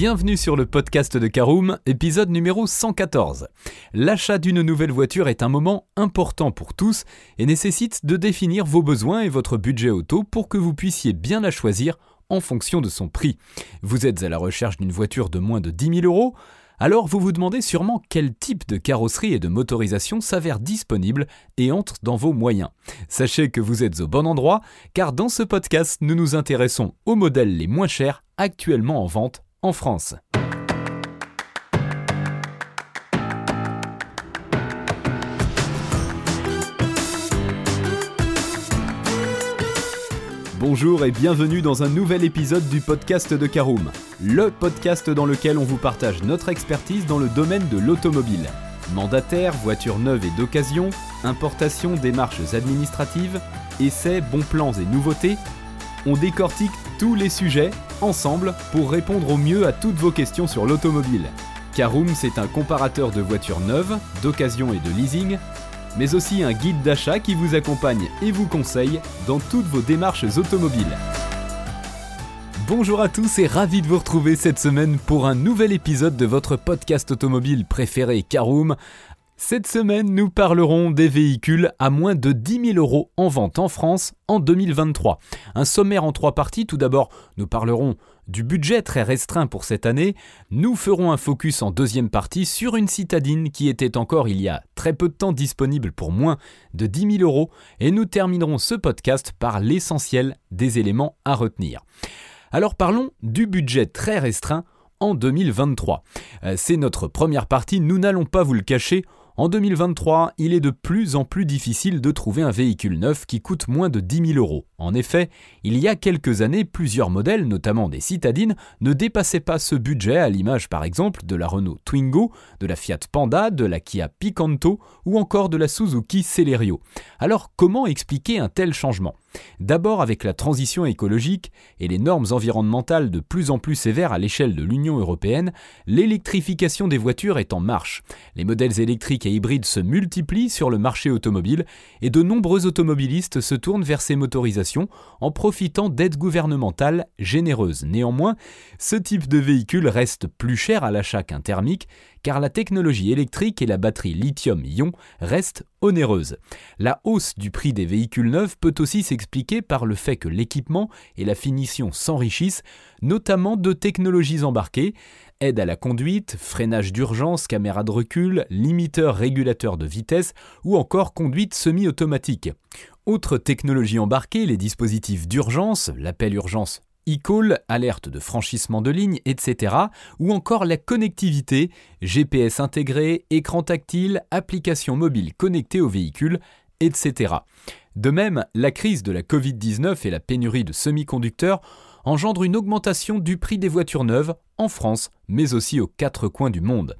Bienvenue sur le podcast de Caroom, épisode numéro 114. L'achat d'une nouvelle voiture est un moment important pour tous et nécessite de définir vos besoins et votre budget auto pour que vous puissiez bien la choisir en fonction de son prix. Vous êtes à la recherche d'une voiture de moins de 10 000 euros? Alors vous vous demandez sûrement quel type de carrosserie et de motorisation s'avère disponible et entre dans vos moyens. Sachez que vous êtes au bon endroit, car dans ce podcast, nous nous intéressons aux modèles les moins chers actuellement en vente en France. Bonjour et bienvenue dans un nouvel épisode du podcast de Caroom, le podcast dans lequel on vous partage notre expertise dans le domaine de l'automobile. Mandataire, voitures neuves et d'occasion, importation, démarches administratives, essais, bons plans et nouveautés, on décortique tous les sujets ensemble pour répondre au mieux à toutes vos questions sur l'automobile. Caroom, c'est un comparateur de voitures neuves, d'occasion et de leasing, mais aussi un guide d'achat qui vous accompagne et vous conseille dans toutes vos démarches automobiles. Bonjour à tous et ravi de vous retrouver cette semaine pour un nouvel épisode de votre podcast automobile préféré Caroom. Cette semaine, nous parlerons des véhicules à moins de 10 000 euros en vente en France en 2023. Un sommaire en trois parties. Tout d'abord, nous parlerons du budget très restreint pour cette année. Nous ferons un focus en deuxième partie sur une citadine qui était encore il y a très peu de temps disponible pour moins de 10 000 euros. Et nous terminerons ce podcast par l'essentiel des éléments à retenir. Alors parlons du budget très restreint en 2023. Euh, c'est notre première partie, nous n'allons pas vous le cacher, en 2023, il est de plus en plus difficile de trouver un véhicule neuf qui coûte moins de 10 000 euros. En effet, il y a quelques années, plusieurs modèles, notamment des citadines, ne dépassaient pas ce budget, à l'image par exemple de la Renault Twingo, de la Fiat Panda, de la Kia Picanto ou encore de la Suzuki Celerio. Alors comment expliquer un tel changement? D'abord avec la transition écologique et les normes environnementales de plus en plus sévères à l'échelle de l'Union européenne, l'électrification des voitures est en marche. Les modèles électriques et hybrides se multiplient sur le marché automobile et de nombreux automobilistes se tournent vers ces motorisations en profitant d'aides gouvernementales généreuses. Néanmoins, ce type de véhicule reste plus cher à l'achat qu'un thermique car la technologie électrique et la batterie lithium-ion restent onéreuses. La hausse du prix des véhicules neufs peut aussi s'expliquer par le fait que l'équipement et la finition s'enrichissent, notamment de technologies embarquées, aide à la conduite, freinage d'urgence, caméra de recul, limiteur régulateur de vitesse ou encore conduite semi-automatique. Autre technologie embarquée, les dispositifs d'urgence, l'appel urgence e-call, alerte de franchissement de ligne, etc. Ou encore la connectivité, GPS intégré, écran tactile, application mobile connectée au véhicule, etc. De même, la crise de la Covid-19 et la pénurie de semi-conducteurs engendrent une augmentation du prix des voitures neuves en France, mais aussi aux quatre coins du monde.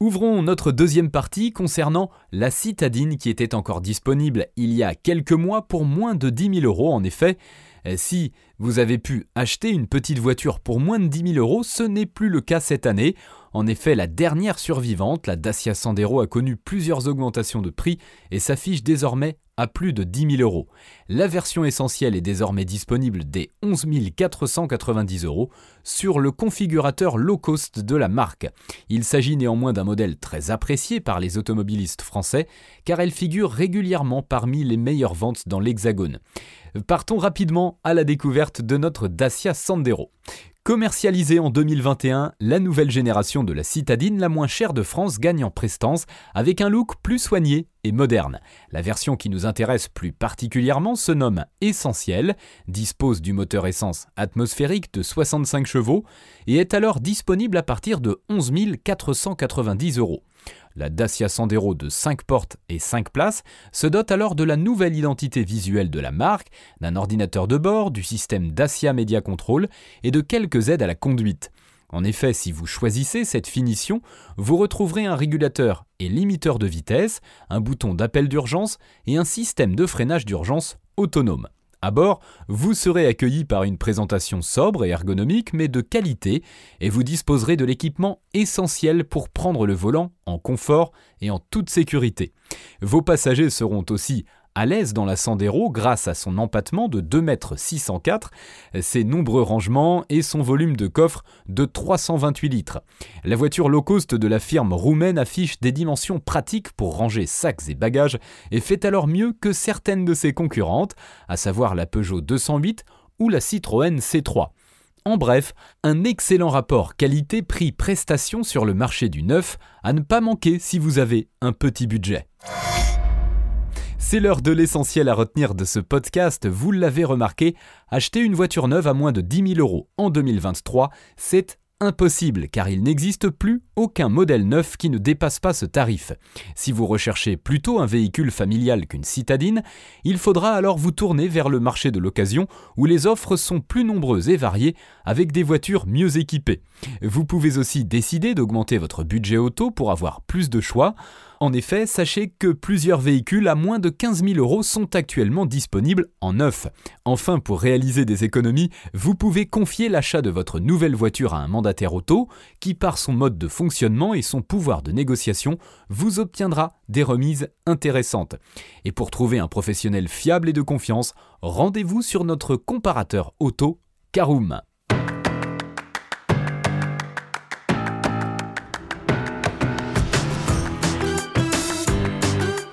Ouvrons notre deuxième partie concernant la citadine qui était encore disponible il y a quelques mois pour moins de 10 000 euros. En effet, eh, si vous avez pu acheter une petite voiture pour moins de 10 000 euros, ce n'est plus le cas cette année. En effet, la dernière survivante, la Dacia Sandero, a connu plusieurs augmentations de prix et s'affiche désormais à plus de 10 000 euros. La version essentielle est désormais disponible dès 11 490 euros sur le configurateur low cost de la marque. Il s'agit néanmoins d'un modèle très apprécié par les automobilistes français car elle figure régulièrement parmi les meilleures ventes dans l'Hexagone. Partons rapidement à la découverte de notre Dacia Sandero. Commercialisée en 2021, la nouvelle génération de la citadine la moins chère de France gagne en prestance avec un look plus soigné et moderne. La version qui nous intéresse plus particulièrement se nomme Essentiel, dispose du moteur essence atmosphérique de 65 chevaux et est alors disponible à partir de 11 490 euros. La Dacia Sandero de 5 portes et 5 places se dote alors de la nouvelle identité visuelle de la marque, d'un ordinateur de bord, du système Dacia Media Control et de quelques aides à la conduite. En effet, si vous choisissez cette finition, vous retrouverez un régulateur et limiteur de vitesse, un bouton d'appel d'urgence et un système de freinage d'urgence autonome. À bord, vous serez accueilli par une présentation sobre et ergonomique mais de qualité et vous disposerez de l'équipement essentiel pour prendre le volant en confort et en toute sécurité. Vos passagers seront aussi à l'aise dans la Sandero grâce à son empattement de 2,604 m, ses nombreux rangements et son volume de coffre de 328 litres. La voiture low cost de la firme roumaine affiche des dimensions pratiques pour ranger sacs et bagages et fait alors mieux que certaines de ses concurrentes, à savoir la Peugeot 208 ou la Citroën C3. En bref, un excellent rapport qualité-prix-prestation sur le marché du neuf à ne pas manquer si vous avez un petit budget. C'est l'heure de l'essentiel à retenir de ce podcast, vous l'avez remarqué, acheter une voiture neuve à moins de 10 000 euros en 2023, c'est impossible car il n'existe plus aucun modèle neuf qui ne dépasse pas ce tarif. Si vous recherchez plutôt un véhicule familial qu'une citadine, il faudra alors vous tourner vers le marché de l'occasion où les offres sont plus nombreuses et variées avec des voitures mieux équipées. Vous pouvez aussi décider d'augmenter votre budget auto pour avoir plus de choix. En effet, sachez que plusieurs véhicules à moins de 15 000 euros sont actuellement disponibles en neuf. Enfin, pour réaliser des économies, vous pouvez confier l'achat de votre nouvelle voiture à un mandataire auto qui, par son mode de fonctionnement et son pouvoir de négociation, vous obtiendra des remises intéressantes. Et pour trouver un professionnel fiable et de confiance, rendez-vous sur notre comparateur auto Caroom.